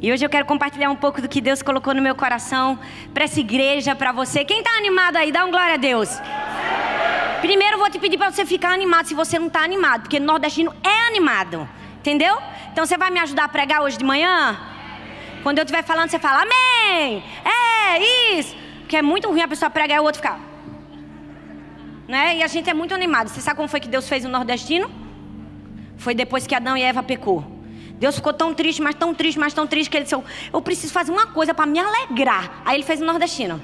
E hoje eu quero compartilhar um pouco do que Deus colocou no meu coração para essa igreja, para você. Quem está animado aí, dá um glória a Deus. Primeiro eu vou te pedir para você ficar animado se você não está animado, porque nordestino é animado, entendeu? Então você vai me ajudar a pregar hoje de manhã? Quando eu estiver falando, você fala amém. É isso. Porque é muito ruim a pessoa pregar e o outro ficar. Né? E a gente é muito animado. Você sabe como foi que Deus fez o nordestino? Foi depois que Adão e Eva pecou. Deus ficou tão triste, mas tão triste, mas tão triste que ele disse: Eu preciso fazer uma coisa para me alegrar. Aí ele fez o nordestino.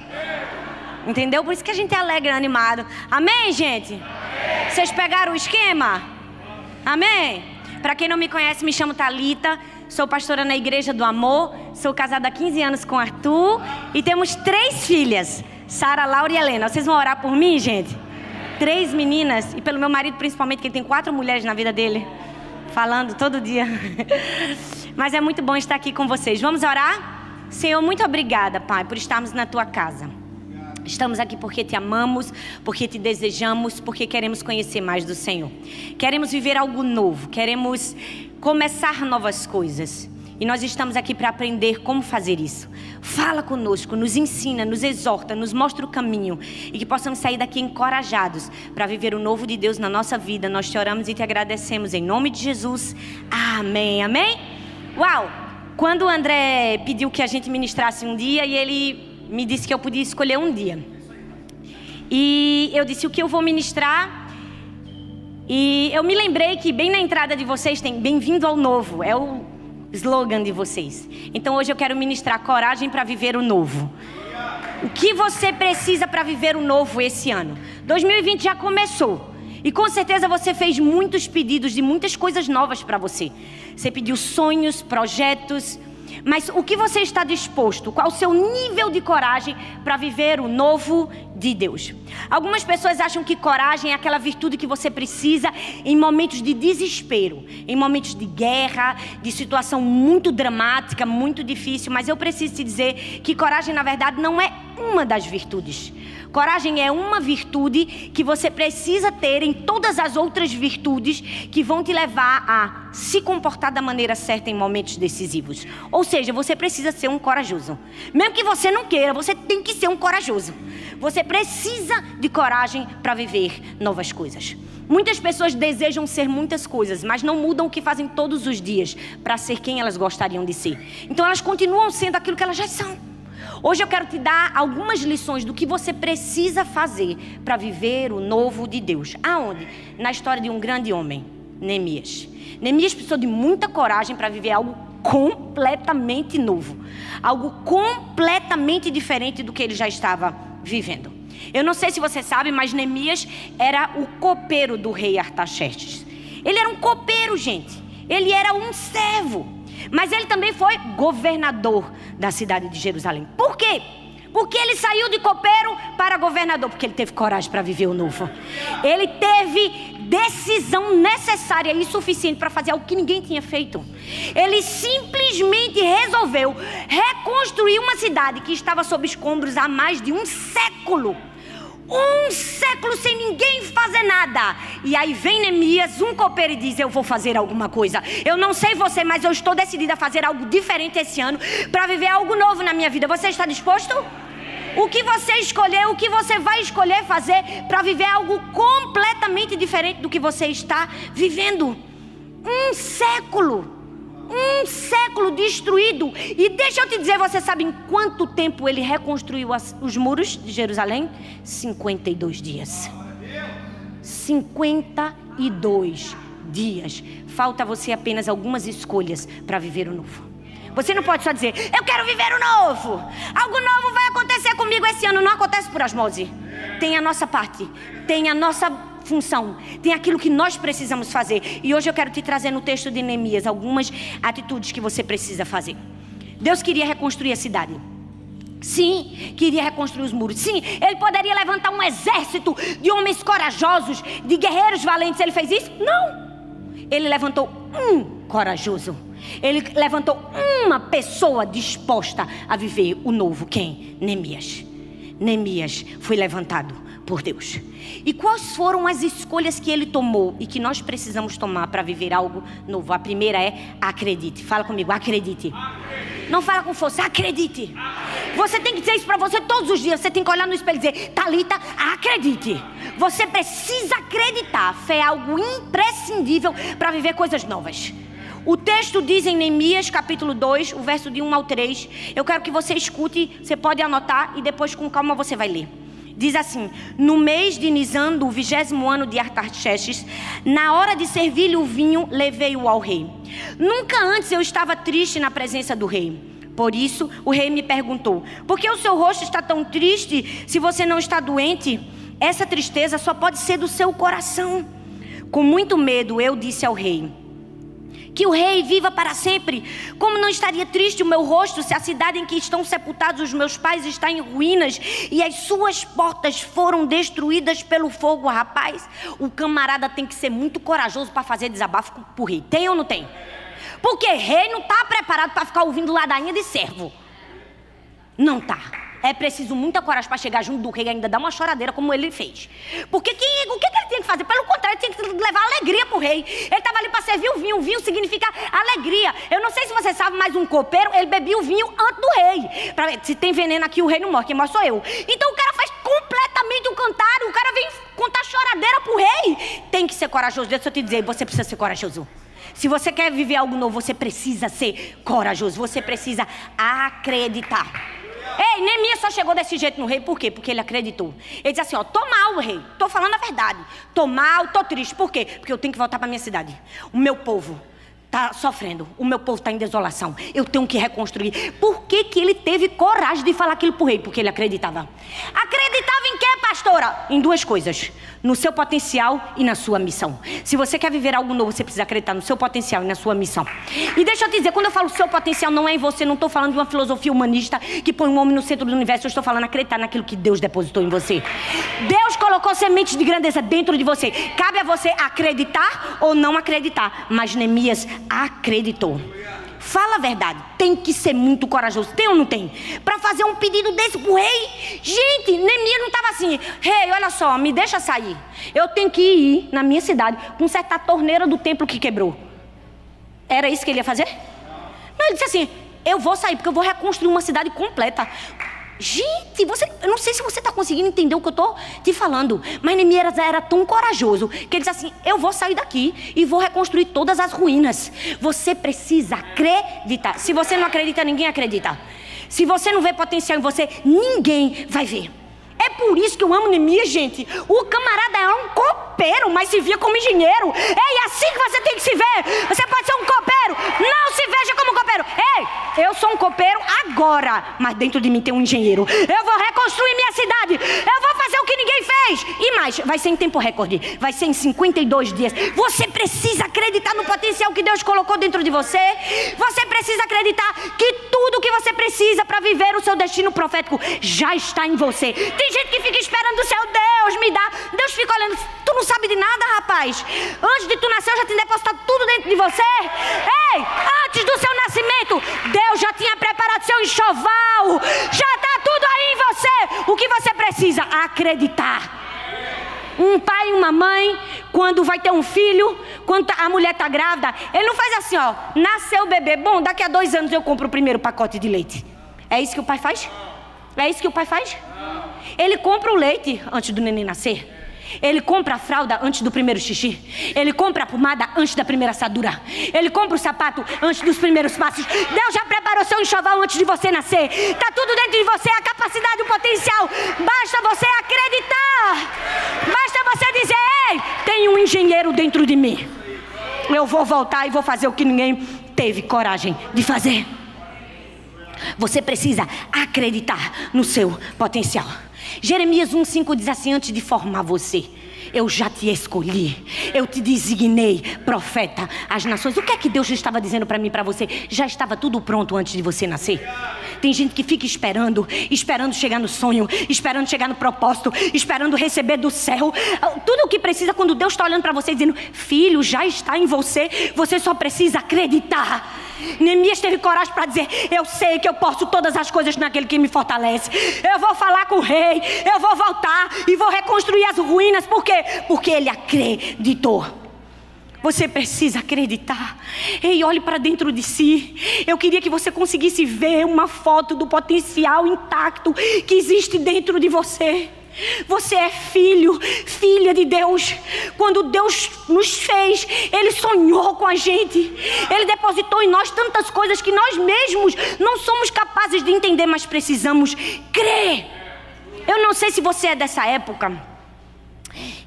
Entendeu? Por isso que a gente é alegre, animado. Amém, gente? Amém. Vocês pegaram o esquema? Amém? Para quem não me conhece, me chamo Talita. Sou pastora na Igreja do Amor. Sou casada há 15 anos com Arthur. E temos três filhas: Sara, Laura e Helena. Vocês vão orar por mim, gente? Três meninas. E pelo meu marido, principalmente, que ele tem quatro mulheres na vida dele falando todo dia. Mas é muito bom estar aqui com vocês. Vamos orar? Senhor, muito obrigada, Pai, por estarmos na tua casa. Estamos aqui porque te amamos, porque te desejamos, porque queremos conhecer mais do Senhor. Queremos viver algo novo, queremos começar novas coisas. E nós estamos aqui para aprender como fazer isso. Fala conosco, nos ensina, nos exorta, nos mostra o caminho e que possamos sair daqui encorajados para viver o novo de Deus na nossa vida. Nós te oramos e te agradecemos em nome de Jesus. Amém. Amém? Uau! Quando o André pediu que a gente ministrasse um dia e ele me disse que eu podia escolher um dia. E eu disse o que eu vou ministrar. E eu me lembrei que bem na entrada de vocês tem bem-vindo ao novo. É o slogan de vocês. Então hoje eu quero ministrar coragem para viver o novo. O que você precisa para viver o novo esse ano? 2020 já começou. E com certeza você fez muitos pedidos de muitas coisas novas para você. Você pediu sonhos, projetos, mas o que você está disposto? Qual o seu nível de coragem para viver o novo de Deus? Algumas pessoas acham que coragem é aquela virtude que você precisa em momentos de desespero, em momentos de guerra, de situação muito dramática, muito difícil. Mas eu preciso te dizer que coragem, na verdade, não é uma das virtudes. Coragem é uma virtude que você precisa ter em todas as outras virtudes que vão te levar a se comportar da maneira certa em momentos decisivos. Ou seja, você precisa ser um corajoso. Mesmo que você não queira, você tem que ser um corajoso. Você precisa de coragem para viver novas coisas. Muitas pessoas desejam ser muitas coisas, mas não mudam o que fazem todos os dias para ser quem elas gostariam de ser. Então elas continuam sendo aquilo que elas já são. Hoje eu quero te dar algumas lições do que você precisa fazer para viver o novo de Deus. Aonde? Na história de um grande homem, Neemias. Neemias precisou de muita coragem para viver algo completamente novo, algo completamente diferente do que ele já estava vivendo. Eu não sei se você sabe, mas Neemias era o copeiro do rei Artaxerxes. Ele era um copeiro, gente. Ele era um servo. Mas ele também foi governador da cidade de Jerusalém. Por quê? Porque ele saiu de copeiro para governador, porque ele teve coragem para viver o novo. Ele teve decisão necessária e suficiente para fazer algo que ninguém tinha feito. Ele simplesmente resolveu reconstruir uma cidade que estava sob escombros há mais de um século. Um século sem ninguém fazer nada. E aí vem Neemias, um copeiro, e diz: Eu vou fazer alguma coisa. Eu não sei você, mas eu estou decidida a fazer algo diferente esse ano para viver algo novo na minha vida. Você está disposto? O que você escolher, o que você vai escolher fazer para viver algo completamente diferente do que você está vivendo. Um século um século destruído. E deixa eu te dizer, você sabe em quanto tempo ele reconstruiu as, os muros de Jerusalém? 52 dias. 52 dias. Falta você apenas algumas escolhas para viver o novo. Você não pode só dizer, eu quero viver o novo. Algo novo vai acontecer comigo esse ano. Não acontece por osmose. Tem a nossa parte. Tem a nossa função, tem aquilo que nós precisamos fazer. E hoje eu quero te trazer no texto de Neemias algumas atitudes que você precisa fazer. Deus queria reconstruir a cidade. Sim, queria reconstruir os muros. Sim, ele poderia levantar um exército de homens corajosos, de guerreiros valentes. Ele fez isso? Não. Ele levantou um corajoso. Ele levantou uma pessoa disposta a viver o novo. Quem? Neemias. Neemias foi levantado por Deus. E quais foram as escolhas que ele tomou e que nós precisamos tomar para viver algo novo? A primeira é acredite. Fala comigo, acredite. acredite. Não fala com força, acredite. acredite. Você tem que dizer isso para você todos os dias. Você tem que olhar no espelho e dizer: Talita, acredite. Você precisa acreditar. Fé é algo imprescindível para viver coisas novas. O texto diz em Neemias capítulo 2, o verso de 1 ao 3. Eu quero que você escute, você pode anotar e depois com calma você vai ler. Diz assim: No mês de Nisan, do vigésimo ano de Artaxerxes, na hora de servir-lhe o vinho, levei-o ao rei. Nunca antes eu estava triste na presença do rei. Por isso, o rei me perguntou: Por que o seu rosto está tão triste se você não está doente? Essa tristeza só pode ser do seu coração. Com muito medo, eu disse ao rei: que o rei viva para sempre. Como não estaria triste o meu rosto se a cidade em que estão sepultados os meus pais está em ruínas e as suas portas foram destruídas pelo fogo, rapaz? O camarada tem que ser muito corajoso para fazer desabafo para o rei. Tem ou não tem? Porque rei não está preparado para ficar ouvindo ladainha de servo. Não está. É preciso muita coragem para chegar junto do rei e ainda dar uma choradeira como ele fez. Porque quem, o que, que ele tinha que fazer? Pelo contrário, ele tinha que levar alegria para o rei. Ele estava ali para servir o vinho. O vinho significa alegria. Eu não sei se você sabe, mas um copeiro, ele bebia o vinho antes do rei. Pra se tem veneno aqui, o rei não morre. Quem morre sou eu. Então o cara faz completamente o cantar. O cara vem contar choradeira para o rei. Tem que ser corajoso. Deixa eu te dizer, você precisa ser corajoso. Se você quer viver algo novo, você precisa ser corajoso. Você precisa acreditar. Ei, Neemias só chegou desse jeito no rei, por quê? Porque ele acreditou. Ele disse assim: ó, tô mal, rei, tô falando a verdade. Tô mal, tô triste. Por quê? Porque eu tenho que voltar para minha cidade. O meu povo está sofrendo, o meu povo está em desolação, eu tenho que reconstruir. Por que, que ele teve coragem de falar aquilo para o rei? Porque ele acreditava. Acreditava em quê, pastora? Em duas coisas: no seu potencial e na sua missão. Se você quer viver algo novo, você precisa acreditar no seu potencial e na sua missão. E deixa eu te dizer, quando eu falo seu potencial, não é em você, não estou falando de uma filosofia humanista que põe um homem no centro do universo, eu estou falando acreditar naquilo que Deus depositou em você. Deus colocou sementes de grandeza dentro de você. Cabe a você acreditar ou não acreditar. Mas Neemias acreditou. Fala a verdade, tem que ser muito corajoso, tem ou não tem? Para fazer um pedido desse pro rei. Gente, Neemias não estava assim, rei, olha só, me deixa sair. Eu tenho que ir na minha cidade consertar a torneira do templo que quebrou. Era isso que ele ia fazer? Não, ele disse assim: eu vou sair porque eu vou reconstruir uma cidade completa. Gente, você, eu não sei se você está conseguindo entender o que eu estou te falando, mas Neemias era tão corajoso que ele disse assim: Eu vou sair daqui e vou reconstruir todas as ruínas. Você precisa acreditar. Se você não acredita, ninguém acredita. Se você não vê potencial em você, ninguém vai ver. É por isso que eu amo Neemias, gente. O camarada é um copeiro, mas se via como engenheiro. É assim que você tem que se ver. Você pode ser um copeiro. Não se veja como copeiro. Ei, eu sou um copeiro agora, mas dentro de mim tem um engenheiro. Eu vou reconstruir minha cidade. Eu vou fazer o que ninguém fez. E mais, vai ser em tempo recorde. Vai ser em 52 dias. Você precisa acreditar no potencial que Deus colocou dentro de você. Você precisa acreditar que tudo que você precisa para viver o seu destino profético já está em você. Tem gente que fica esperando o céu, Deus me dá. Deus fica olhando, tu não sabe de nada, rapaz. Antes de tu nascer, eu já tinha depositado tudo dentro de você. Ei, antes do seu nascimento, Deus já tinha preparado seu enxoval. Já está tudo aí em você. O que você precisa? Acreditar. Um pai e uma mãe, quando vai ter um filho, quando a mulher está grávida, ele não faz assim, ó. Nasceu o bebê, bom, daqui a dois anos eu compro o primeiro pacote de leite. É isso que o pai faz? É isso que o pai faz? Ele compra o leite antes do neném nascer. Ele compra a fralda antes do primeiro xixi. Ele compra a pomada antes da primeira assadura. Ele compra o sapato antes dos primeiros passos. Deus já preparou seu enxoval antes de você nascer. Está tudo dentro de você, a capacidade, o potencial. Basta você acreditar. Basta você dizer: Ei, tem um engenheiro dentro de mim. Eu vou voltar e vou fazer o que ninguém teve coragem de fazer. Você precisa acreditar no seu potencial. Jeremias 1,5 diz assim: Antes de formar você, eu já te escolhi, eu te designei profeta às nações. O que é que Deus estava dizendo para mim para você? Já estava tudo pronto antes de você nascer. Tem gente que fica esperando, esperando chegar no sonho, esperando chegar no propósito, esperando receber do céu. Tudo o que precisa quando Deus está olhando para você dizendo: Filho, já está em você, você só precisa acreditar. Neemias teve coragem para dizer: Eu sei que eu posso todas as coisas naquele que me fortalece. Eu vou falar com o rei, eu vou voltar e vou reconstruir as ruínas. Por quê? Porque ele acreditou. Você precisa acreditar. Ei, olhe para dentro de si. Eu queria que você conseguisse ver uma foto do potencial intacto que existe dentro de você. Você é filho, filha de Deus. Quando Deus nos fez, Ele sonhou com a gente. Ele depositou em nós tantas coisas que nós mesmos não somos capazes de entender, mas precisamos crer. Eu não sei se você é dessa época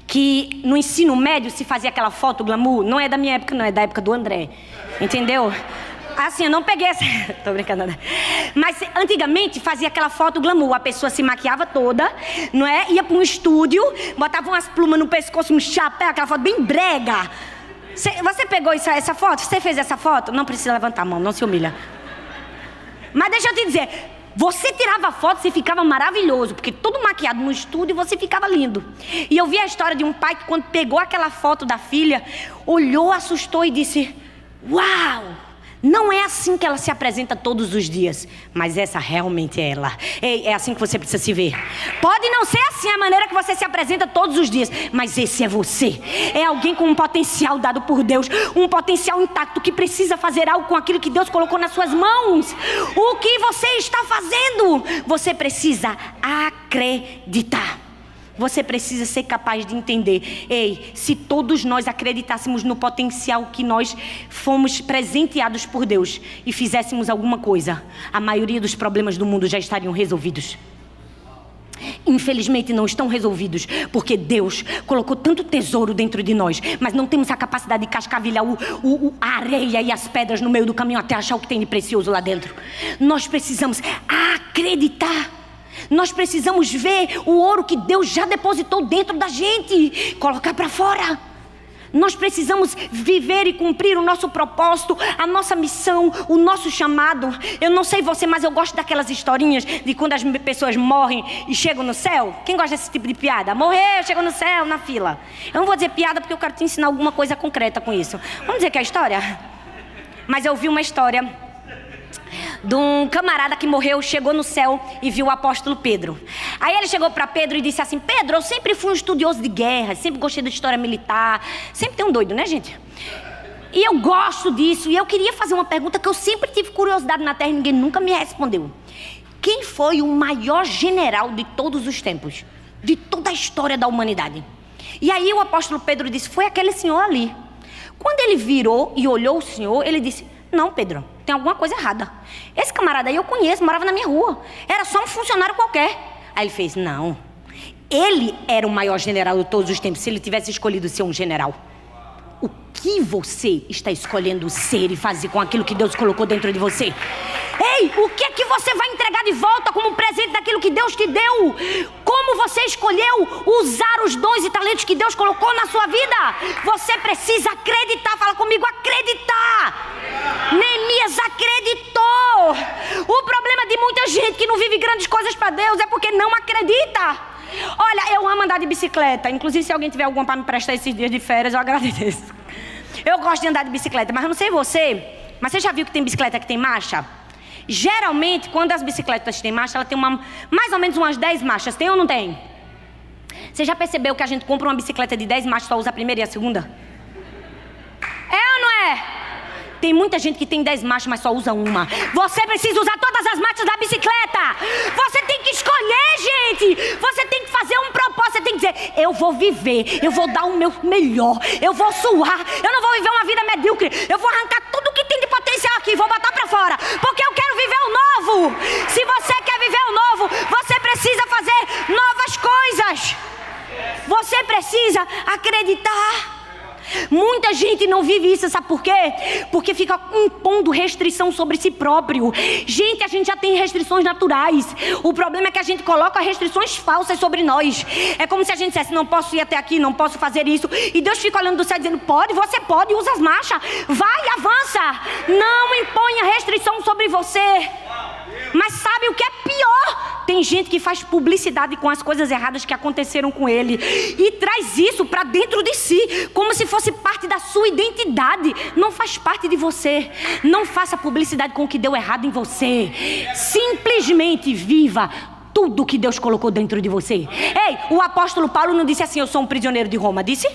que no ensino médio se fazia aquela foto glamour. Não é da minha época, não, é da época do André. Entendeu? Assim, eu não peguei essa. Tô brincando, né? Mas antigamente fazia aquela foto glamour. A pessoa se maquiava toda, não é? Ia para um estúdio, botava umas plumas no pescoço, um chapéu, aquela foto bem brega. Você pegou essa, essa foto? Você fez essa foto? Não precisa levantar a mão, não se humilha. Mas deixa eu te dizer, você tirava foto, você ficava maravilhoso, porque todo maquiado no estúdio você ficava lindo. E eu vi a história de um pai que, quando pegou aquela foto da filha, olhou, assustou e disse: Uau! Não é assim que ela se apresenta todos os dias, mas essa realmente é ela. É, é, assim que você precisa se ver. Pode não ser assim a maneira que você se apresenta todos os dias, mas esse é você. É alguém com um potencial dado por Deus, um potencial intacto que precisa fazer algo com aquilo que Deus colocou nas suas mãos. O que você está fazendo? Você precisa acreditar. Você precisa ser capaz de entender. Ei, se todos nós acreditássemos no potencial que nós fomos presenteados por Deus e fizéssemos alguma coisa, a maioria dos problemas do mundo já estariam resolvidos. Infelizmente não estão resolvidos, porque Deus colocou tanto tesouro dentro de nós, mas não temos a capacidade de cascavilhar o, o, a areia e as pedras no meio do caminho até achar o que tem de precioso lá dentro. Nós precisamos acreditar. Nós precisamos ver o ouro que Deus já depositou dentro da gente, colocar para fora. Nós precisamos viver e cumprir o nosso propósito, a nossa missão, o nosso chamado. Eu não sei você, mas eu gosto daquelas historinhas de quando as pessoas morrem e chegam no céu. Quem gosta desse tipo de piada? Morreu, chegou no céu, na fila. Eu não vou dizer piada porque eu quero te ensinar alguma coisa concreta com isso. Vamos dizer que é a história? Mas eu vi uma história de um camarada que morreu, chegou no céu e viu o apóstolo Pedro. Aí ele chegou para Pedro e disse assim: Pedro, eu sempre fui um estudioso de guerra, sempre gostei da história militar. Sempre tem um doido, né, gente? E eu gosto disso. E eu queria fazer uma pergunta que eu sempre tive curiosidade na terra e ninguém nunca me respondeu. Quem foi o maior general de todos os tempos? De toda a história da humanidade? E aí o apóstolo Pedro disse: Foi aquele senhor ali. Quando ele virou e olhou o senhor, ele disse: Não, Pedro tem alguma coisa errada. Esse camarada aí eu conheço, morava na minha rua. Era só um funcionário qualquer. Aí ele fez: Não. Ele era o maior general de todos os tempos, se ele tivesse escolhido ser um general. O que você está escolhendo ser e fazer com aquilo que Deus colocou dentro de você? Ei, o que é que você vai entregar de volta como presente daquilo que Deus te deu? Como você escolheu usar os dons e talentos que Deus colocou na sua vida? Você precisa acreditar. Fala comigo, acreditar. Neemias acreditou. O problema de muita gente que não vive grandes coisas para Deus é porque não acredita. Olha, eu amo andar de bicicleta. Inclusive, se alguém tiver alguma para me prestar esses dias de férias, eu agradeço. Eu gosto de andar de bicicleta, mas eu não sei você, mas você já viu que tem bicicleta que tem marcha? Geralmente, quando as bicicletas têm marcha, ela tem uma, mais ou menos umas 10 marchas. Tem ou não tem? Você já percebeu que a gente compra uma bicicleta de 10 marchas só usa a primeira e a segunda? Tem muita gente que tem 10 marchas, mas só usa uma. Você precisa usar todas as marchas da bicicleta. Você tem que escolher, gente. Você tem que fazer um propósito. Você tem que dizer: eu vou viver, eu vou dar o meu melhor, eu vou suar. Eu não vou viver uma vida medíocre. Eu vou arrancar tudo que tem de potencial aqui, vou botar para fora, porque eu quero viver o novo. Se você quer viver o novo, você precisa fazer novas coisas. Você precisa acreditar. Muita gente não vive isso, sabe por quê? Porque fica impondo restrição sobre si próprio. Gente, a gente já tem restrições naturais. O problema é que a gente coloca restrições falsas sobre nós. É como se a gente dissesse: não posso ir até aqui, não posso fazer isso. E Deus fica olhando do céu dizendo: pode, você pode, usa as marchas, vai, avança. Não imponha restrição sobre você. Mas sabe o que é? Tem gente que faz publicidade com as coisas erradas que aconteceram com ele e traz isso para dentro de si, como se fosse parte da sua identidade. Não faz parte de você. Não faça publicidade com o que deu errado em você. Simplesmente viva tudo que Deus colocou dentro de você. Ei, o apóstolo Paulo não disse assim: Eu sou um prisioneiro de Roma, disse?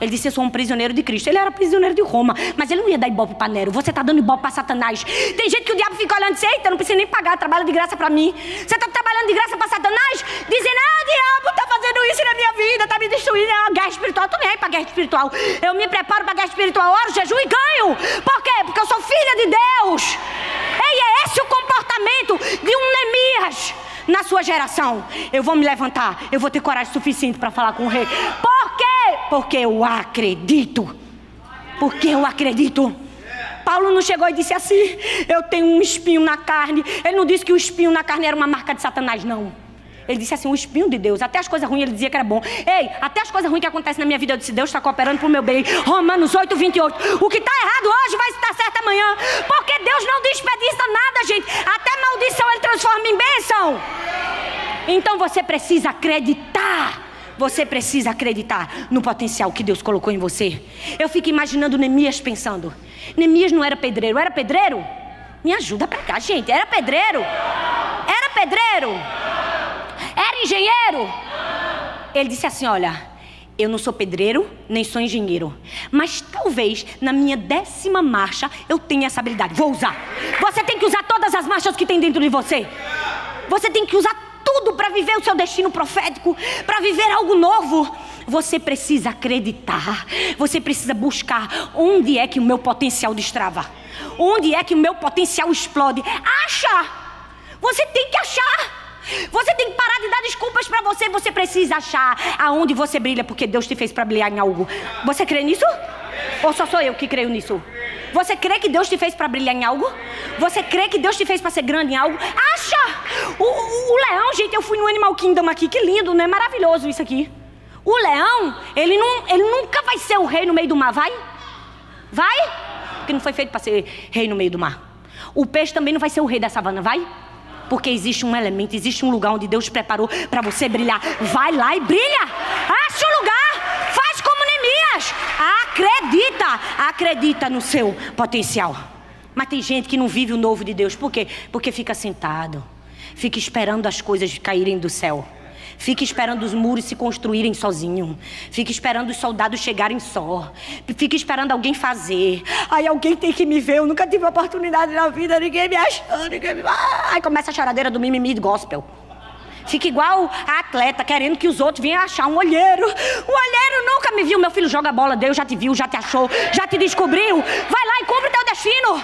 Ele disse: Eu sou um prisioneiro de Cristo. Ele era prisioneiro de Roma, mas ele não ia dar ibope para Nero. Você está dando ibope para Satanás. Tem gente que o diabo fica olhando e diz: Eita, não precisa nem pagar, trabalha de graça para mim. Você está trabalhando de graça para Satanás? Dizendo: Ah, diabo está fazendo isso na minha vida, está me destruindo. É uma guerra espiritual. Tu nem é para guerra espiritual. Eu me preparo para guerra espiritual, oro, jejum e ganho. Por quê? Porque eu sou filha de Deus. Ei, é esse o comportamento de um Neemias na sua geração. Eu vou me levantar, eu vou ter coragem suficiente para falar com o rei. Por quê? Porque eu acredito. Porque eu acredito. Paulo não chegou e disse assim: Eu tenho um espinho na carne. Ele não disse que o espinho na carne era uma marca de Satanás, não. Ele disse assim: o espinho de Deus. Até as coisas ruins ele dizia que era bom. Ei, até as coisas ruins que acontecem na minha vida, eu disse: Deus está cooperando para o meu bem. Romanos 8, 28. O que está errado hoje vai estar certo amanhã. Porque Deus não desperdiça nada, gente. Até maldição ele transforma em bênção. Então você precisa acreditar. Você precisa acreditar no potencial que Deus colocou em você. Eu fico imaginando Neemias pensando: Neemias não era pedreiro, era pedreiro? Me ajuda pra cá, gente. Era pedreiro? Era pedreiro? Engenheiro? Ele disse assim: Olha, eu não sou pedreiro, nem sou engenheiro. Mas talvez na minha décima marcha eu tenha essa habilidade. Vou usar. Você tem que usar todas as marchas que tem dentro de você. Você tem que usar tudo para viver o seu destino profético, para viver algo novo. Você precisa acreditar, você precisa buscar onde é que o meu potencial destrava, onde é que o meu potencial explode. Acha! Você tem que achar. Você tem que parar de dar desculpas para você. Você precisa achar aonde você brilha, porque Deus te fez para brilhar em algo. Você crê nisso? Ou só sou eu que creio nisso? Você crê que Deus te fez para brilhar em algo? Você crê que Deus te fez para ser grande em algo? Acha! O, o, o, leão, gente, eu fui no Animal Kingdom aqui, que lindo, não é maravilhoso isso aqui. O leão, ele, não, ele nunca vai ser o rei no meio do mar, vai? Vai? Porque não foi feito para ser rei no meio do mar. O peixe também não vai ser o rei da savana, vai? Porque existe um elemento, existe um lugar onde Deus preparou para você brilhar. Vai lá e brilha! Acha o lugar! Faz como Neemias! Acredita! Acredita no seu potencial. Mas tem gente que não vive o novo de Deus. Por quê? Porque fica sentado. Fica esperando as coisas caírem do céu. Fica esperando os muros se construírem sozinho. Fica esperando os soldados chegarem só. Fica esperando alguém fazer. Aí alguém tem que me ver. Eu nunca tive oportunidade na vida. Ninguém me achou. Ninguém me... Aí começa a choradeira do mimimi do gospel. Fica igual a atleta querendo que os outros venham achar um olheiro. O olheiro nunca me viu. Meu filho joga bola, Deus já te viu, já te achou, já te descobriu. Vai lá e cumpre teu destino.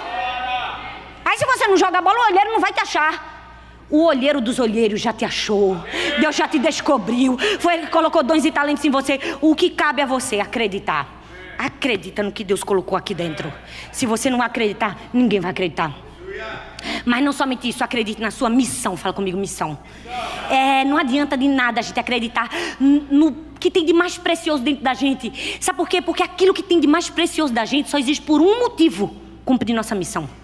Aí se você não joga bola, o olheiro não vai te achar. O olheiro dos olheiros já te achou. Deus já te descobriu. Foi ele que colocou dons e talentos em você. O que cabe a você acreditar. Acredita no que Deus colocou aqui dentro. Se você não acreditar, ninguém vai acreditar. Mas não somente isso, acredite na sua missão. Fala comigo, missão. É, não adianta de nada a gente acreditar no que tem de mais precioso dentro da gente. Sabe por quê? Porque aquilo que tem de mais precioso da gente só existe por um motivo: cumprir nossa missão.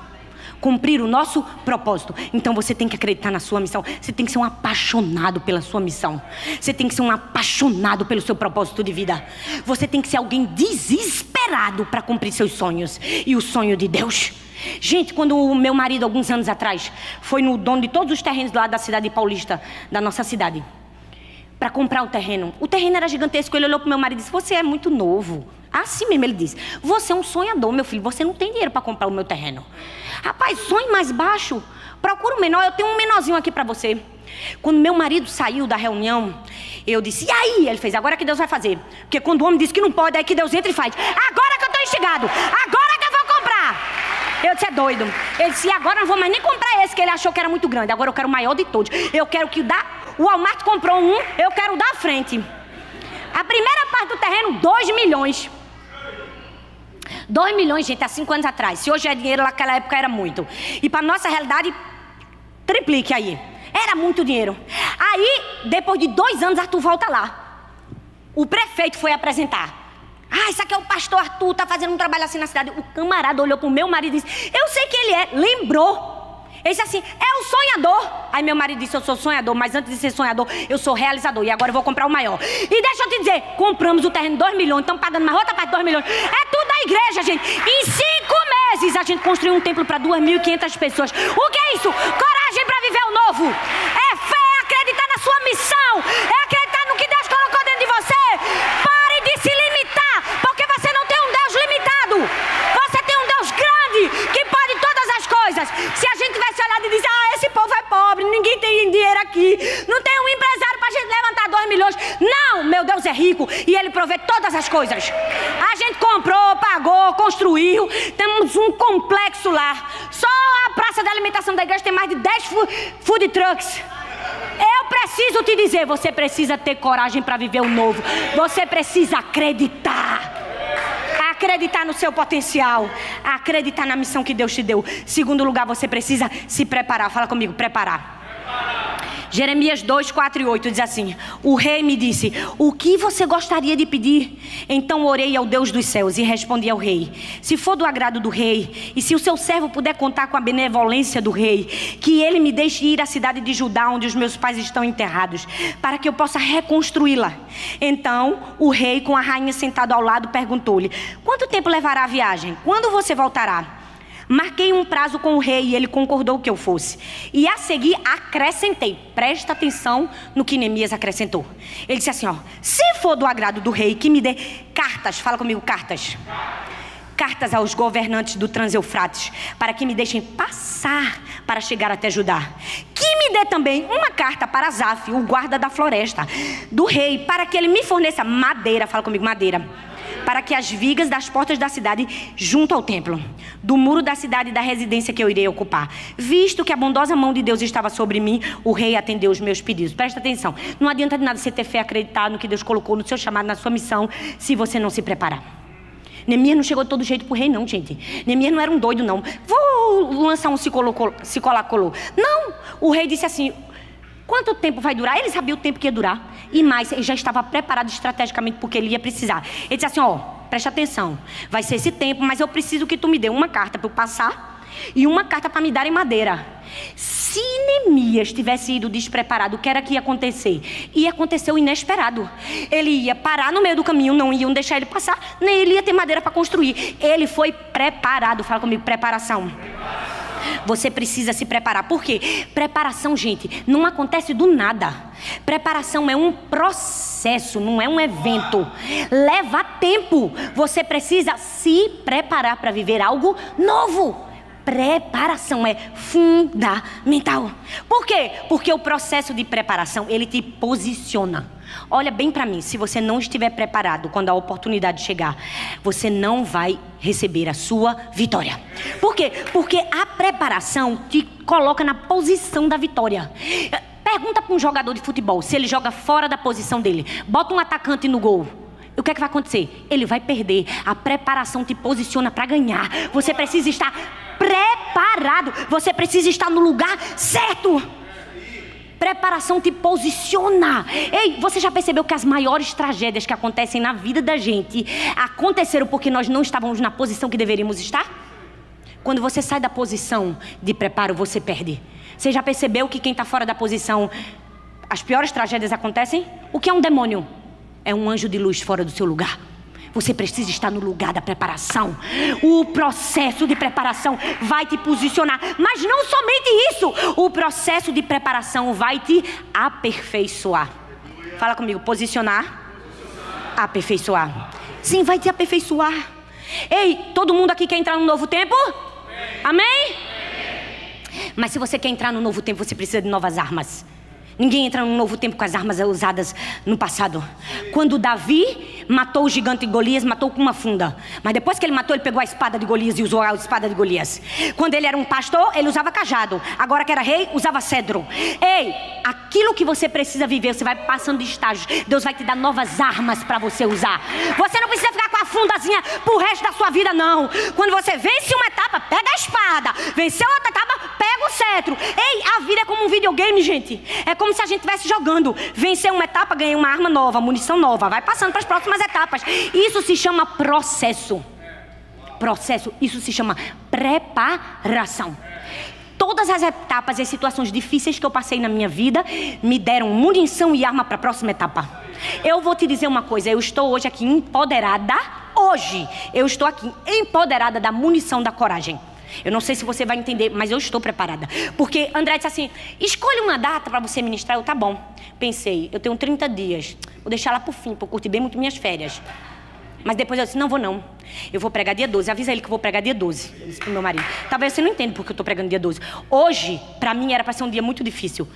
Cumprir o nosso propósito. Então você tem que acreditar na sua missão. Você tem que ser um apaixonado pela sua missão. Você tem que ser um apaixonado pelo seu propósito de vida. Você tem que ser alguém desesperado para cumprir seus sonhos e o sonho de Deus. Gente, quando o meu marido, alguns anos atrás, foi no dono de todos os terrenos lá da cidade paulista, da nossa cidade, para comprar o terreno. O terreno era gigantesco. Ele olhou para o meu marido e disse: Você é muito novo. Assim mesmo ele disse: Você é um sonhador, meu filho. Você não tem dinheiro para comprar o meu terreno. Rapaz, sonhe mais baixo. Procura um menor. Eu tenho um menorzinho aqui para você. Quando meu marido saiu da reunião, eu disse: E aí? Ele fez: Agora que Deus vai fazer. Porque quando o homem diz que não pode, é que Deus entra e faz. Agora que eu estou instigado. Agora que eu vou comprar. Eu disse, é doido. Ele disse, agora não vou mais nem comprar esse, que ele achou que era muito grande. Agora eu quero o maior de todos. Eu quero que o da. O Walmart comprou um, eu quero o da frente. A primeira parte do terreno, 2 milhões. 2 milhões, gente, há 5 anos atrás. Se hoje é dinheiro, naquela época era muito. E para nossa realidade, triplique aí. Era muito dinheiro. Aí, depois de dois anos, Arthur volta lá. O prefeito foi apresentar. Ah, isso aqui é o pastor Arthur, tá fazendo um trabalho assim na cidade. O camarada olhou pro meu marido e disse: Eu sei que ele é. Lembrou. Ele disse assim: é o sonhador. Aí meu marido disse: eu sou sonhador, mas antes de ser sonhador, eu sou realizador. E agora eu vou comprar o maior. E deixa eu te dizer: compramos o terreno 2 milhões, estamos pagando mais outra parte de 2 milhões. É tudo da igreja, gente. Em cinco meses a gente construiu um templo para 2.500 pessoas. O que é isso? Coragem para viver o novo. É fé, é acreditar na sua missão. É acreditar no que Deus colocou dentro de você. Pare de se limitar, porque você não tem um Deus limitado. Você tem um Deus grande que pode todas as coisas. Se a gente tivesse olhado e disse, ah, esse povo é pobre, ninguém tem dinheiro aqui, não tem milhões. Não, meu Deus é rico e ele provê todas as coisas. A gente comprou, pagou, construiu. Temos um complexo lá. Só a praça da alimentação da igreja tem mais de 10 food trucks. Eu preciso te dizer, você precisa ter coragem para viver o novo. Você precisa acreditar. Acreditar no seu potencial, acreditar na missão que Deus te deu. Segundo lugar, você precisa se preparar. Fala comigo, preparar. preparar. Jeremias 2, 4 e 8 diz assim: O rei me disse: O que você gostaria de pedir? Então orei ao Deus dos céus e respondi ao rei: Se for do agrado do rei, e se o seu servo puder contar com a benevolência do rei, que ele me deixe ir à cidade de Judá, onde os meus pais estão enterrados, para que eu possa reconstruí-la. Então o rei, com a rainha sentado ao lado, perguntou-lhe: Quanto tempo levará a viagem? Quando você voltará? Marquei um prazo com o rei e ele concordou que eu fosse. E a seguir acrescentei. Presta atenção no que Neemias acrescentou. Ele disse assim: ó, se for do agrado do rei, que me dê cartas, fala comigo, cartas. Cartas aos governantes do Transeufrates, para que me deixem passar para chegar até Judá. Que me dê também uma carta para Zaf, o guarda da floresta, do rei, para que ele me forneça madeira, fala comigo, madeira para que as vigas das portas da cidade, junto ao templo, do muro da cidade e da residência que eu irei ocupar. Visto que a bondosa mão de Deus estava sobre mim, o rei atendeu os meus pedidos. Presta atenção. Não adianta de nada você ter fé acreditar no que Deus colocou no seu chamado, na sua missão, se você não se preparar. Neemias não chegou de todo jeito pro rei, não, gente. Neemias não era um doido, não. Vou lançar um se colar colou. Não! O rei disse assim: quanto tempo vai durar? Ele sabia o tempo que ia durar e mais, ele já estava preparado estrategicamente porque ele ia precisar. Ele disse assim: ó, preste atenção, vai ser esse tempo, mas eu preciso que tu me dê uma carta para eu passar e uma carta para me dar em madeira. Se Neemias tivesse ido despreparado, o que era que ia acontecer? Ia acontecer o inesperado. Ele ia parar no meio do caminho, não iam deixar ele passar, nem ele ia ter madeira para construir. Ele foi preparado. Fala comigo, preparação. Você precisa se preparar. Por quê? Preparação, gente, não acontece do nada. Preparação é um processo, não é um evento. Leva tempo. Você precisa se preparar para viver algo novo preparação é fundamental. Por quê? Porque o processo de preparação, ele te posiciona. Olha bem para mim, se você não estiver preparado quando a oportunidade chegar, você não vai receber a sua vitória. Por quê? Porque a preparação te coloca na posição da vitória. Pergunta para um jogador de futebol se ele joga fora da posição dele. Bota um atacante no gol. O que é que vai acontecer? Ele vai perder. A preparação te posiciona para ganhar. Você precisa estar preparado. Você precisa estar no lugar certo. Preparação te posiciona. Ei, você já percebeu que as maiores tragédias que acontecem na vida da gente aconteceram porque nós não estávamos na posição que deveríamos estar? Quando você sai da posição de preparo, você perde. Você já percebeu que quem está fora da posição, as piores tragédias acontecem? O que é um demônio? É um anjo de luz fora do seu lugar. Você precisa estar no lugar da preparação. O processo de preparação vai te posicionar. Mas não somente isso. O processo de preparação vai te aperfeiçoar. Fala comigo, posicionar, aperfeiçoar. Sim, vai te aperfeiçoar. Ei, todo mundo aqui quer entrar no novo tempo? Amém? Mas se você quer entrar no novo tempo, você precisa de novas armas. Ninguém entra num novo tempo com as armas usadas no passado. Quando Davi matou o gigante Golias, matou com uma funda. Mas depois que ele matou, ele pegou a espada de Golias e usou a espada de Golias. Quando ele era um pastor, ele usava cajado. Agora que era rei, usava cedro. Ei, aquilo que você precisa viver, você vai passando de estágios. Deus vai te dar novas armas para você usar. Você não precisa ficar com a fundazinha pro resto da sua vida, não. Quando você vence uma etapa, pega a espada. Venceu outra etapa, o cetro. Ei, a vida é como um videogame, gente. É como se a gente estivesse jogando. Venceu uma etapa, ganhei uma arma nova, munição nova. Vai passando para as próximas etapas. Isso se chama processo. Processo, isso se chama preparação todas as etapas e as situações difíceis que eu passei na minha vida me deram munição e arma para a próxima etapa. Eu vou te dizer uma coisa, eu estou hoje aqui empoderada, hoje, eu estou aqui empoderada da munição da coragem. Eu não sei se você vai entender, mas eu estou preparada. Porque André disse assim: escolha uma data para você ministrar. Eu, tá bom. Pensei, eu tenho 30 dias. Vou deixar lá pro fim, para eu curtir bem muito minhas férias. Mas depois eu disse: não vou não. Eu vou pregar dia 12. Avisa ele que eu vou pregar dia 12. Eu disse pro meu marido. Talvez você não entenda porque eu estou pregando dia 12. Hoje, para mim, era para ser um dia muito difícil.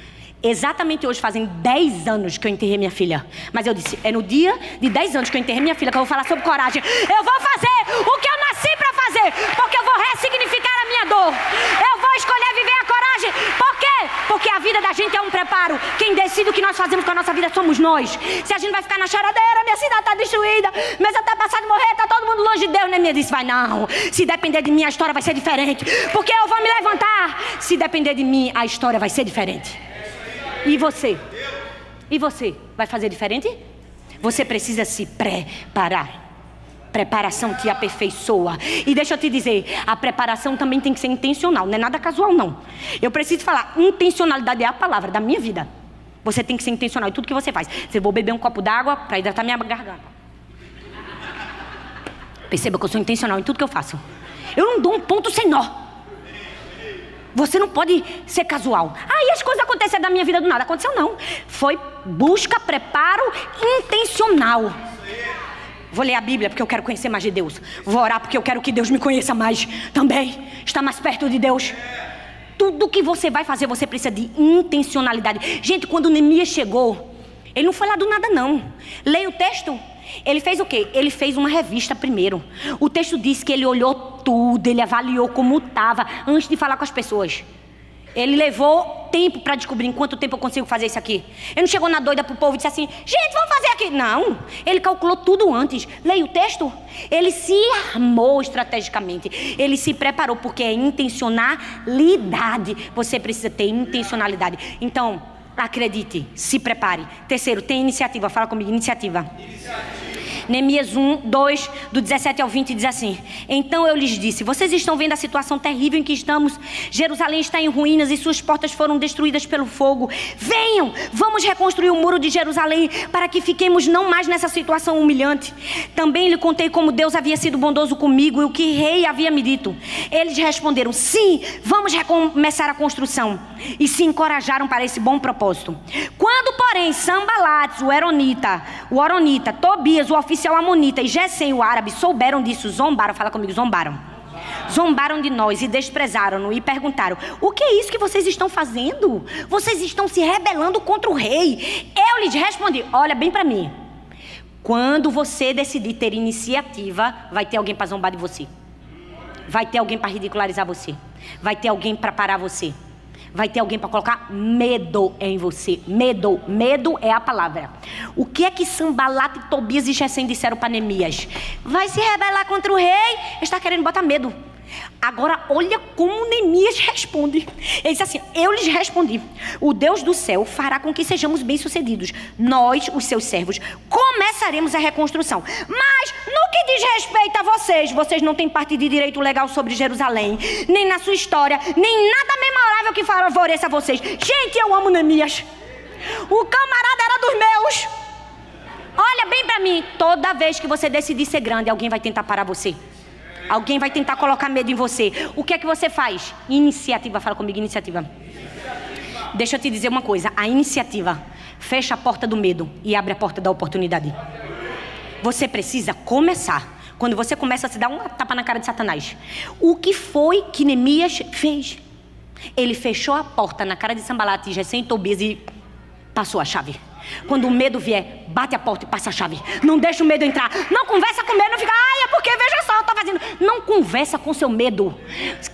Exatamente hoje fazem 10 anos que eu enterrei minha filha. Mas eu disse: é no dia de 10 anos que eu enterrei minha filha que eu vou falar sobre coragem. Eu vou fazer o que eu nasci para fazer, porque eu vou ressignificar a minha dor. Eu vou escolher viver a coragem. Por quê? Porque a vida da gente é um preparo. Quem decide o que nós fazemos com a nossa vida somos nós. Se a gente vai ficar na choradeira, minha cidade está destruída, mês até passar de morrer, está todo mundo longe de Deus, né? Minha disse: vai não. Se depender de mim, a história vai ser diferente. Porque eu vou me levantar. Se depender de mim, a história vai ser diferente. E você? E você? Vai fazer diferente? Você precisa se preparar. Preparação te aperfeiçoa. E deixa eu te dizer, a preparação também tem que ser intencional, não é nada casual, não. Eu preciso falar, intencionalidade é a palavra da minha vida. Você tem que ser intencional em tudo que você faz. Você vou beber um copo d'água para hidratar minha garganta. Perceba que eu sou intencional em tudo que eu faço. Eu não dou um ponto sem nó. Você não pode ser casual. Aí as coisas aconteceram da minha vida do nada. Aconteceu não. Foi busca, preparo intencional. Vou ler a Bíblia porque eu quero conhecer mais de Deus. Vou orar porque eu quero que Deus me conheça mais também. Está mais perto de Deus. Tudo que você vai fazer, você precisa de intencionalidade. Gente, quando Neemias chegou, ele não foi lá do nada, não. Leia o texto. Ele fez o quê? Ele fez uma revista primeiro. O texto diz que ele olhou tudo, ele avaliou como estava antes de falar com as pessoas. Ele levou tempo para descobrir em quanto tempo eu consigo fazer isso aqui. Ele não chegou na doida pro povo e disse assim: gente, vamos fazer aqui. Não. Ele calculou tudo antes. Leia o texto. Ele se armou estrategicamente. Ele se preparou, porque é intencionalidade. Você precisa ter intencionalidade. Então, acredite, se prepare. Terceiro, tem iniciativa. Fala comigo: iniciativa. Iniciativa. Neemias 1, 2, do 17 ao 20 diz assim: Então eu lhes disse: Vocês estão vendo a situação terrível em que estamos? Jerusalém está em ruínas e suas portas foram destruídas pelo fogo. Venham, vamos reconstruir o muro de Jerusalém para que fiquemos não mais nessa situação humilhante. Também lhe contei como Deus havia sido bondoso comigo e o que rei havia me dito. Eles responderam: Sim, vamos recomeçar a construção. E se encorajaram para esse bom propósito. Quando, porém, Sambalates, o Eronita, o Oronita, Tobias, o oficial oficial amonita e Gesem, o árabe, souberam disso, zombaram, fala comigo, zombaram. Zombaram de nós e desprezaram-no e perguntaram: O que é isso que vocês estão fazendo? Vocês estão se rebelando contra o rei. Eu lhes respondi: Olha bem para mim. Quando você decidir ter iniciativa, vai ter alguém para zombar de você. Vai ter alguém para ridicularizar você. Vai ter alguém para parar você vai ter alguém para colocar medo em você. Medo, medo é a palavra. O que é que Sambalat, Tobias e Gesem disseram para Neemias? Vai se rebelar contra o rei? Está querendo botar medo. Agora, olha como Neemias responde. Ele diz assim: Eu lhes respondi: O Deus do céu fará com que sejamos bem-sucedidos. Nós, os seus servos, começaremos a reconstrução. Mas, no que diz respeito a vocês, vocês não têm parte de direito legal sobre Jerusalém, nem na sua história, nem nada memorável que favoreça vocês. Gente, eu amo Neemias. O camarada era dos meus. Olha bem para mim: toda vez que você decidir ser grande, alguém vai tentar parar você. Alguém vai tentar colocar medo em você. O que é que você faz? Iniciativa. Fala comigo, iniciativa. Deixa eu te dizer uma coisa: a iniciativa fecha a porta do medo e abre a porta da oportunidade. Você precisa começar. Quando você começa a se dar uma tapa na cara de Satanás. O que foi que Neemias fez? Ele fechou a porta na cara de Sambalat e Gesem Tobias e passou a chave. Quando o medo vier, bate a porta e passa a chave. Não deixa o medo entrar. Não conversa com medo, não fica, ai, é porque veja só, eu estou fazendo. Não conversa com seu medo.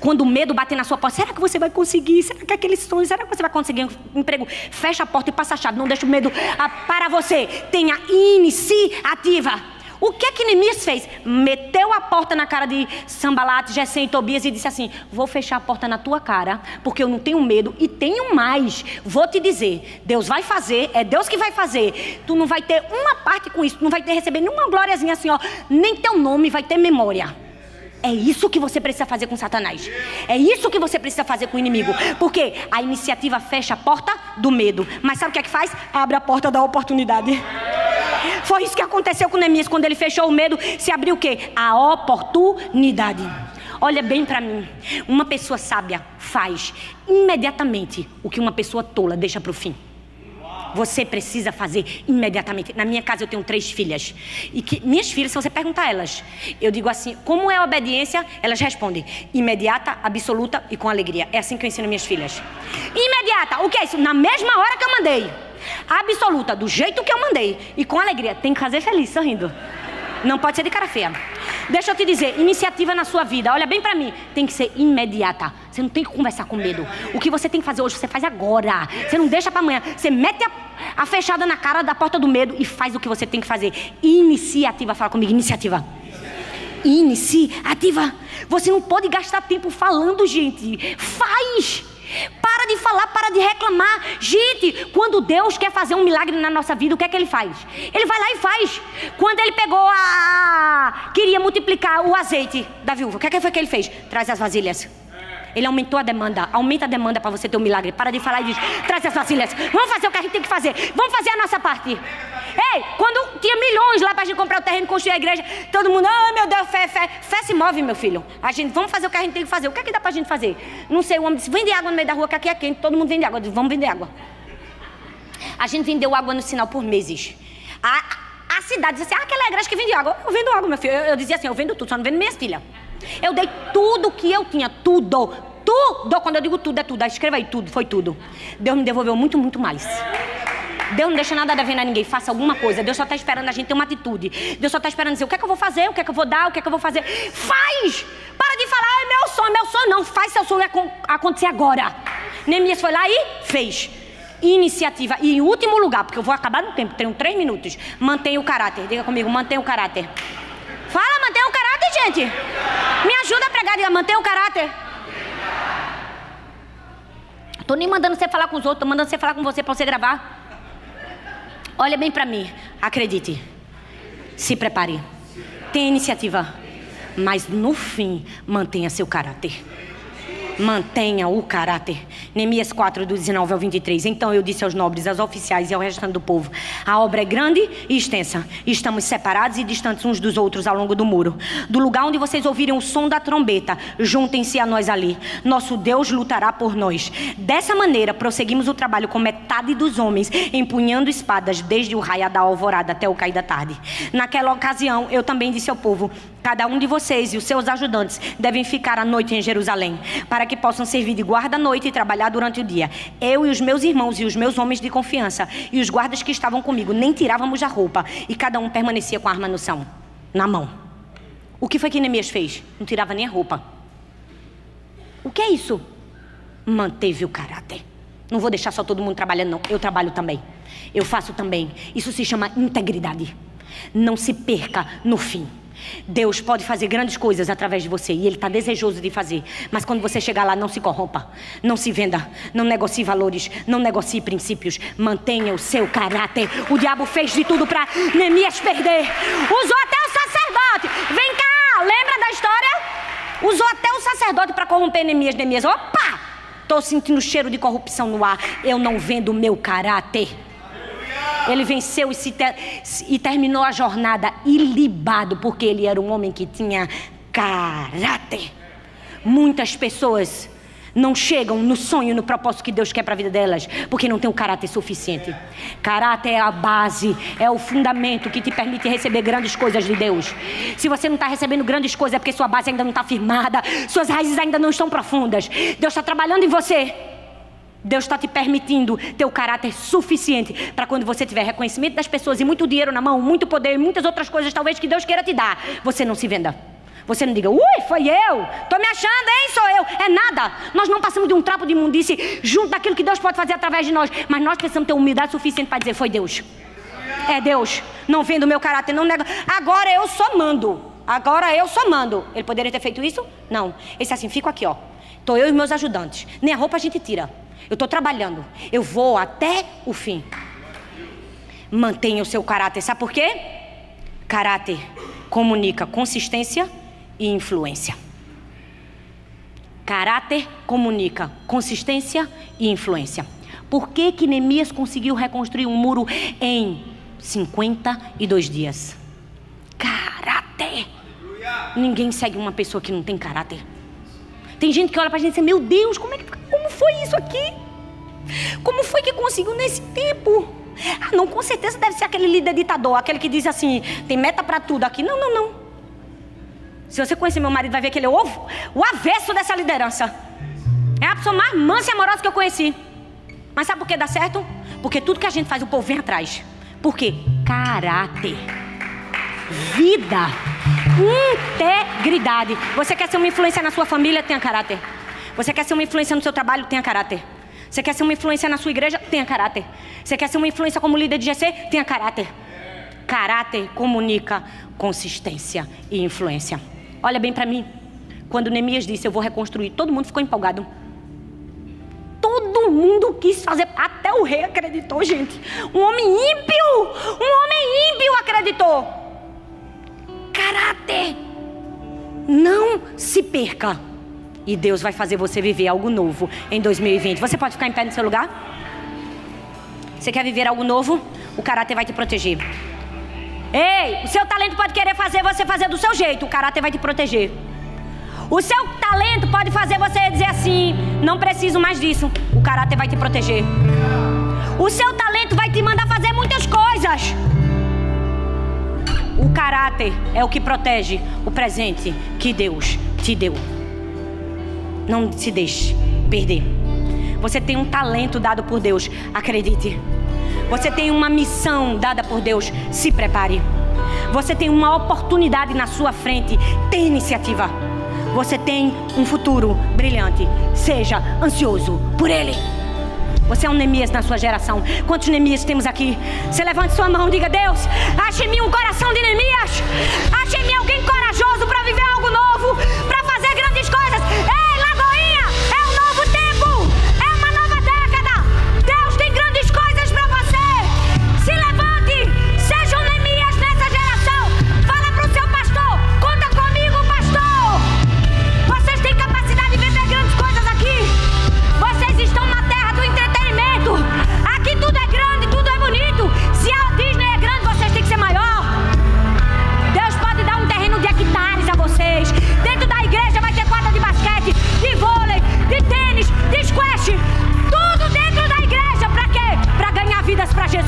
Quando o medo bater na sua porta, será que você vai conseguir? Será que aquele sonho, será que você vai conseguir um emprego? Fecha a porta e passa a chave. Não deixa o medo ah, para você. Tenha iniciativa. O que é que Neemias fez? Meteu a porta na cara de Sambalat, Gesem e Tobias e disse assim: Vou fechar a porta na tua cara, porque eu não tenho medo e tenho mais. Vou te dizer: Deus vai fazer, é Deus que vai fazer. Tu não vai ter uma parte com isso, tu não vai ter receber nenhuma glóriazinha assim, ó. Nem teu nome vai ter memória. É isso que você precisa fazer com Satanás. É isso que você precisa fazer com o inimigo. Porque a iniciativa fecha a porta do medo. Mas sabe o que é que faz? Abre a porta da oportunidade. Foi isso que aconteceu com Neemias. Quando ele fechou o medo, se abriu o quê? A oportunidade. Olha bem para mim. Uma pessoa sábia faz imediatamente o que uma pessoa tola deixa para o fim. Você precisa fazer imediatamente. Na minha casa eu tenho três filhas. E que minhas filhas, se você perguntar a elas, eu digo assim: como é a obediência? Elas respondem: imediata, absoluta e com alegria. É assim que eu ensino minhas filhas. Imediata, o que é isso? Na mesma hora que eu mandei. Absoluta, do jeito que eu mandei. E com alegria. Tem que fazer feliz, sorrindo. Não pode ser de cara feia. Deixa eu te dizer, iniciativa na sua vida, olha bem para mim, tem que ser imediata. Você não tem que conversar com medo. O que você tem que fazer hoje, você faz agora. Você não deixa para amanhã. Você mete a, a, fechada na cara da porta do medo e faz o que você tem que fazer. Iniciativa, fala comigo, iniciativa. Iniciativa. Você não pode gastar tempo falando, gente. Faz. Para de falar, para de reclamar. Gente, quando Deus quer fazer um milagre na nossa vida, o que é que ele faz? Ele vai lá e faz. Quando ele pegou a. queria multiplicar o azeite da viúva, o que, é que foi que ele fez? Traz as vasilhas. Ele aumentou a demanda. Aumenta a demanda para você ter um milagre. Para de falar e diz: traz as vasilhas. Vamos fazer o que a gente tem que fazer. Vamos fazer a nossa parte. Ei, quando tinha milhões lá para a gente comprar o terreno e construir a igreja, todo mundo, oh meu Deus, fé, fé. Fé se move, meu filho. A gente, vamos fazer o que a gente tem que fazer. O que é que dá para a gente fazer? Não sei, o homem disse: vende água no meio da rua, que aqui é quente. Todo mundo vende água. Eu disse: vamos vender água. A gente vendeu água no sinal por meses. A, a cidade disse assim: ah, aquela igreja que vende água. Eu vendo água, meu filho. Eu, eu dizia assim: eu vendo tudo, só não vendo minhas filhas. Eu dei tudo que eu tinha, tudo, tudo. Quando eu digo tudo, é tudo. Escreva aí tudo, foi tudo. Deus me devolveu muito, muito mais. Deus não deixa nada devendo a ninguém. Faça alguma coisa. Deus só está esperando a gente ter uma atitude. Deus só está esperando dizer o que é que eu vou fazer, o que é que eu vou dar, o que é que eu vou fazer. Faz! Para de falar, é meu sonho, meu sonho. Não, faz seu sonho acontecer agora. Neemias foi lá e fez. Iniciativa. E em último lugar, porque eu vou acabar no tempo, tenho três minutos. Mantenha o caráter. Diga comigo, mantenha o caráter. Fala, mantenha o caráter, gente. Me ajuda a pregar, diga, mantenha o caráter. Tô nem mandando você falar com os outros, tô mandando você falar com você para você gravar. Olha bem para mim, acredite. Se prepare. Tenha iniciativa, mas no fim mantenha seu caráter mantenha o caráter. Neemias 4, do 19 ao 23. Então eu disse aos nobres, aos oficiais e ao restante do povo: A obra é grande e extensa. Estamos separados e distantes uns dos outros ao longo do muro. Do lugar onde vocês ouvirem o som da trombeta, juntem-se a nós ali. Nosso Deus lutará por nós. Dessa maneira, prosseguimos o trabalho com metade dos homens, empunhando espadas desde o raio da alvorada até o cair da tarde. Naquela ocasião, eu também disse ao povo: Cada um de vocês e os seus ajudantes devem ficar à noite em Jerusalém, para que possam servir de guarda à noite e trabalhar durante o dia. Eu e os meus irmãos e os meus homens de confiança e os guardas que estavam comigo nem tirávamos a roupa e cada um permanecia com a arma no chão, na mão. O que foi que Neemias fez? Não tirava nem a roupa. O que é isso? Manteve o caráter. Não vou deixar só todo mundo trabalhando, não. Eu trabalho também. Eu faço também. Isso se chama integridade. Não se perca no fim. Deus pode fazer grandes coisas através de você e Ele está desejoso de fazer. Mas quando você chegar lá, não se corrompa, não se venda, não negocie valores, não negocie princípios. Mantenha o seu caráter. O diabo fez de tudo para Neemias perder. Usou até o sacerdote. Vem cá, lembra da história? Usou até o sacerdote para corromper Neemias. Neemias, opa! Estou sentindo cheiro de corrupção no ar. Eu não vendo o meu caráter. Ele venceu e, se ter, e terminou a jornada ilibado, porque ele era um homem que tinha caráter. Muitas pessoas não chegam no sonho, no propósito que Deus quer para a vida delas, porque não tem o caráter suficiente. Caráter é a base, é o fundamento que te permite receber grandes coisas de Deus. Se você não está recebendo grandes coisas, é porque sua base ainda não está firmada, suas raízes ainda não estão profundas. Deus está trabalhando em você. Deus está te permitindo ter o caráter suficiente para quando você tiver reconhecimento das pessoas e muito dinheiro na mão, muito poder e muitas outras coisas talvez que Deus queira te dar, você não se venda. Você não diga, ui, foi eu, estou me achando, hein, sou eu. É nada. Nós não passamos de um trapo de imundice junto daquilo que Deus pode fazer através de nós, mas nós precisamos ter humildade suficiente para dizer, foi Deus. É Deus. Não vendo o meu caráter, não nega. Agora eu só mando. Agora eu só mando. Ele poderia ter feito isso? Não. Esse assim, fico aqui, ó. Estou eu e meus ajudantes. Nem a roupa a gente tira. Eu estou trabalhando. Eu vou até o fim. Mantenha o seu caráter. Sabe por quê? Caráter comunica consistência e influência. Caráter comunica consistência e influência. Por que, que Neemias conseguiu reconstruir um muro em 52 dias? Caráter. Ninguém segue uma pessoa que não tem caráter. Tem gente que olha pra gente e diz: Meu Deus, como, é que, como foi isso aqui? Como foi que conseguiu nesse tempo? Ah, não, com certeza deve ser aquele líder ditador, aquele que diz assim: tem meta para tudo aqui. Não, não, não. Se você conhecer meu marido, vai ver que ele é o, o avesso dessa liderança. É a pessoa mais mansa e amorosa que eu conheci. Mas sabe por que dá certo? Porque tudo que a gente faz, o povo vem atrás. Por quê? Caráter. Vida. Integridade. Você quer ser uma influência na sua família? Tenha caráter. Você quer ser uma influência no seu trabalho? Tenha caráter. Você quer ser uma influência na sua igreja? Tenha caráter. Você quer ser uma influência como líder de GC? Tenha caráter. Caráter comunica consistência e influência. Olha bem para mim. Quando Neemias disse, eu vou reconstruir, todo mundo ficou empolgado. Todo mundo quis fazer, até o rei acreditou, gente. Um homem ímpio, um homem ímpio acreditou. Caráter. Não se perca. E Deus vai fazer você viver algo novo em 2020. Você pode ficar em pé no seu lugar? Você quer viver algo novo? O caráter vai te proteger. Ei, o seu talento pode querer fazer você fazer do seu jeito, o caráter vai te proteger. O seu talento pode fazer você dizer assim: não preciso mais disso, o caráter vai te proteger. O seu talento vai te mandar fazer muitas coisas. O caráter é o que protege o presente que Deus te deu. Não se deixe perder. Você tem um talento dado por Deus, acredite. Você tem uma missão dada por Deus, se prepare. Você tem uma oportunidade na sua frente, tem iniciativa. Você tem um futuro brilhante, seja ansioso por ele. Você é um Neemias na sua geração. Quantos Neemias temos aqui? Você levante sua mão, diga: Deus, ache em mim um coração de Neemias. Ache em mim alguém corajoso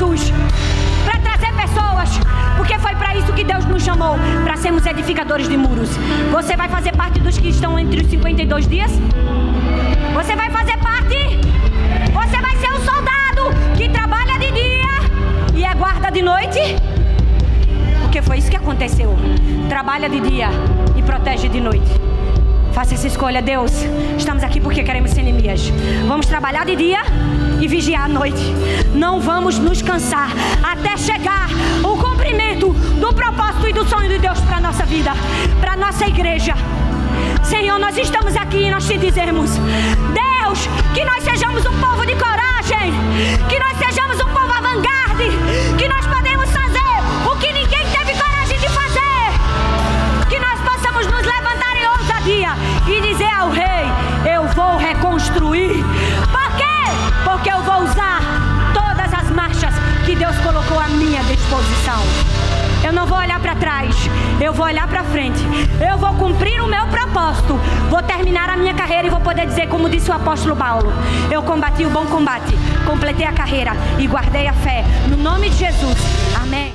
Jesus. Pra trazer pessoas. Porque foi pra isso que Deus nos chamou. Pra sermos edificadores de muros. Você vai fazer parte dos que estão entre os 52 dias? Você vai fazer parte? Você vai ser um soldado que trabalha de dia e é guarda de noite? Porque foi isso que aconteceu. Trabalha de dia e protege de noite. Faça essa escolha, Deus. Estamos aqui porque queremos ser Neemias. Vamos trabalhar de dia e vigiar à noite. Não vamos nos cansar até chegar o cumprimento do propósito e do sonho de Deus para nossa vida, para nossa igreja. Senhor, nós estamos aqui e nós te dizemos, Deus, que nós sejamos um povo de coragem, que nós sejamos um povo avant-garde, que nós podemos ousadia e dizer ao rei, eu vou reconstruir. Por quê? Porque eu vou usar todas as marchas que Deus colocou à minha disposição. Eu não vou olhar para trás, eu vou olhar para frente. Eu vou cumprir o meu propósito. Vou terminar a minha carreira e vou poder dizer, como disse o apóstolo Paulo: Eu combati o bom combate, completei a carreira e guardei a fé. No nome de Jesus. Amém.